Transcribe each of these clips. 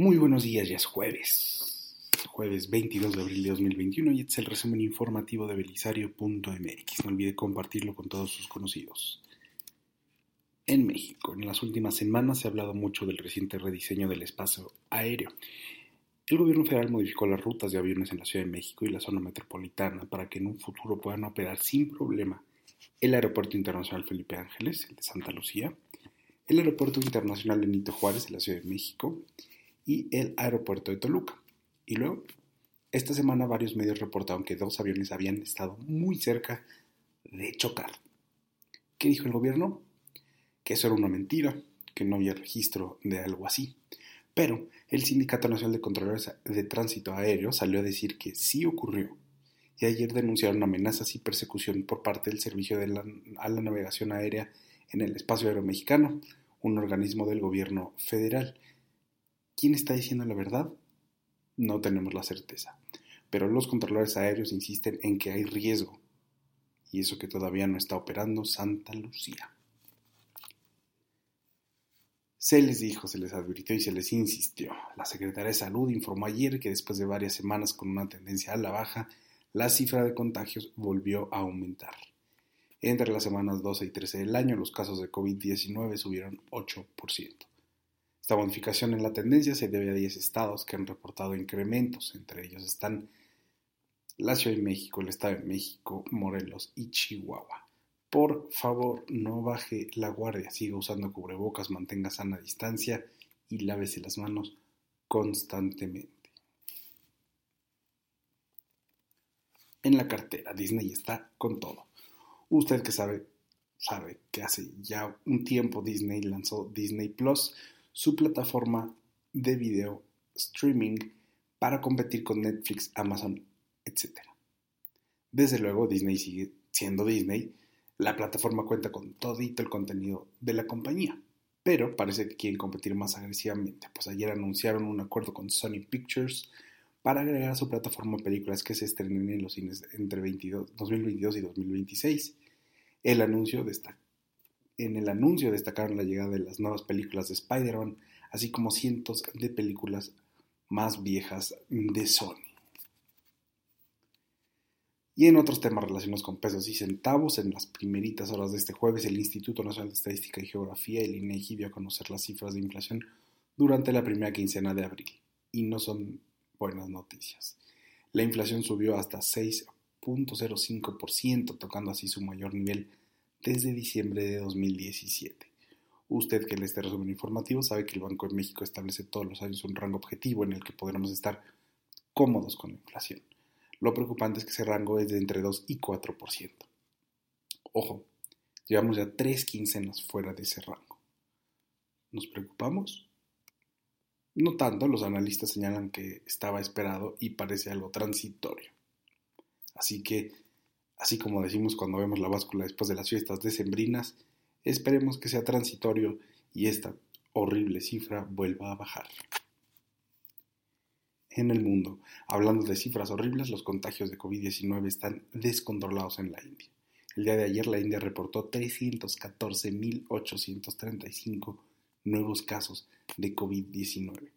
Muy buenos días, ya es jueves. Jueves 22 de abril de 2021 y este es el resumen informativo de belisario.mx. No olvide compartirlo con todos sus conocidos. En México, en las últimas semanas se ha hablado mucho del reciente rediseño del espacio aéreo. El gobierno federal modificó las rutas de aviones en la Ciudad de México y la zona metropolitana para que en un futuro puedan operar sin problema el Aeropuerto Internacional Felipe Ángeles, el de Santa Lucía, el Aeropuerto Internacional Benito Juárez de la Ciudad de México y el aeropuerto de Toluca. Y luego, esta semana varios medios reportaron que dos aviones habían estado muy cerca de chocar. ¿Qué dijo el gobierno? Que eso era una mentira, que no había registro de algo así. Pero el Sindicato Nacional de Controladores de Tránsito Aéreo salió a decir que sí ocurrió. Y ayer denunciaron amenazas y persecución por parte del Servicio de la, a la Navegación Aérea en el Espacio Aéreo Mexicano, un organismo del gobierno federal. ¿Quién está diciendo la verdad? No tenemos la certeza. Pero los controladores aéreos insisten en que hay riesgo. Y eso que todavía no está operando Santa Lucía. Se les dijo, se les advirtió y se les insistió. La Secretaría de Salud informó ayer que después de varias semanas con una tendencia a la baja, la cifra de contagios volvió a aumentar. Entre las semanas 12 y 13 del año, los casos de COVID-19 subieron 8%. Esta modificación en la tendencia se debe a 10 estados que han reportado incrementos, entre ellos están la Ciudad de México, el Estado de México, Morelos y Chihuahua. Por favor, no baje la guardia, siga usando cubrebocas, mantenga sana distancia y lávese las manos constantemente. En la cartera, Disney está con todo. Usted que sabe, sabe que hace ya un tiempo Disney lanzó Disney Plus, su plataforma de video streaming para competir con Netflix, Amazon, etc. Desde luego, Disney sigue siendo Disney. La plataforma cuenta con todito el contenido de la compañía, pero parece que quieren competir más agresivamente, pues ayer anunciaron un acuerdo con Sony Pictures para agregar a su plataforma películas que se estrenen en los cines entre 22, 2022 y 2026. El anuncio destaca en el anuncio destacaron la llegada de las nuevas películas de Spider-Man, así como cientos de películas más viejas de Sony. Y en otros temas relacionados con pesos y centavos, en las primeritas horas de este jueves, el Instituto Nacional de Estadística y Geografía, el INEGI, dio a conocer las cifras de inflación durante la primera quincena de abril. Y no son buenas noticias. La inflación subió hasta 6.05%, tocando así su mayor nivel desde diciembre de 2017. Usted que lee este resumen informativo sabe que el Banco de México establece todos los años un rango objetivo en el que podremos estar cómodos con la inflación. Lo preocupante es que ese rango es de entre 2 y 4%. Ojo, llevamos ya tres quincenas fuera de ese rango. ¿Nos preocupamos? No tanto, los analistas señalan que estaba esperado y parece algo transitorio. Así que Así como decimos cuando vemos la báscula después de las fiestas decembrinas, esperemos que sea transitorio y esta horrible cifra vuelva a bajar. En el mundo, hablando de cifras horribles, los contagios de COVID-19 están descontrolados en la India. El día de ayer la India reportó 314.835 nuevos casos de COVID-19.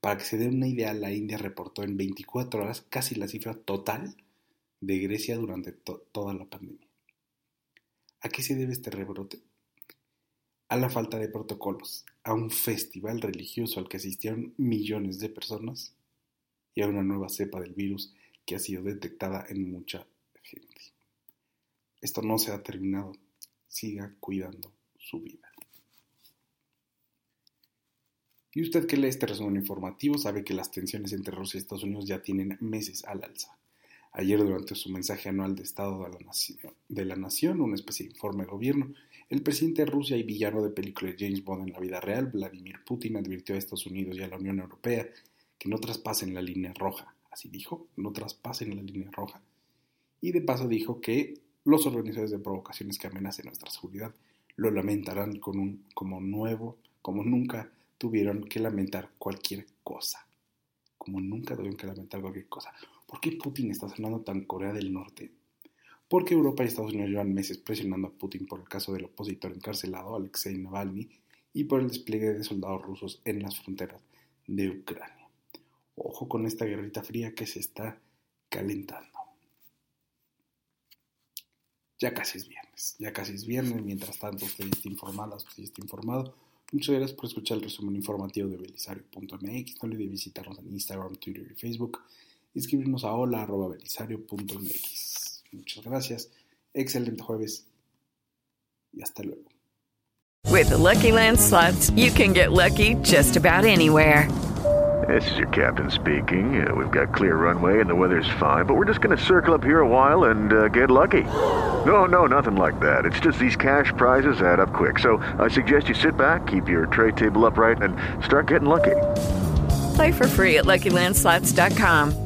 Para que se den una idea, la India reportó en 24 horas casi la cifra total de Grecia durante toda la pandemia. ¿A qué se debe este rebrote? a la falta de protocolos, a un festival religioso al que asistieron millones de personas y a una nueva cepa del virus que ha sido detectada en mucha gente. Esto no se ha terminado. Siga cuidando su vida. Y usted que lee este resumen informativo sabe que las tensiones entre Rusia y Estados Unidos ya tienen meses al alza. Ayer, durante su mensaje anual de Estado de la, Nación, de una especie de informe de gobierno, el presidente de Rusia y villano de película de James Bond en la vida real, Vladimir Putin, advirtió a Estados Unidos y a la Unión Europea que no traspasen la línea roja. Así dijo, no traspasen la línea roja. Y de paso dijo que los organizadores de provocaciones que amenacen nuestra seguridad lo lamentarán como nuevo, como nunca tuvieron que lamentar cualquier cosa. Como nunca tuvieron que lamentar cualquier cosa. ¿Por qué Putin está sonando tan Corea del Norte? Porque Europa y Estados Unidos llevan meses presionando a Putin por el caso del opositor encarcelado Alexei Navalny y por el despliegue de soldados rusos en las fronteras de Ucrania. Ojo con esta guerrita fría que se está calentando. Ya casi es viernes, ya casi es viernes, mientras tanto usted está informada, usted está informado. Muchas gracias por escuchar el resumen informativo de belisario.mx. No olvide visitarnos en Instagram, Twitter y Facebook escribirnos a hola.belisario.mx. Muchas gracias, excelente jueves y hasta luego. With the Lucky Land slots, you can get lucky just about anywhere. This is your captain speaking. Uh, we've got clear runway and the weather's fine, but we're just going to circle up here a while and uh, get lucky. No, no, nothing like that. It's just these cash prizes add up quick. So I suggest you sit back, keep your tray table upright, and start getting lucky. Play for free at LuckyLandSlots.com.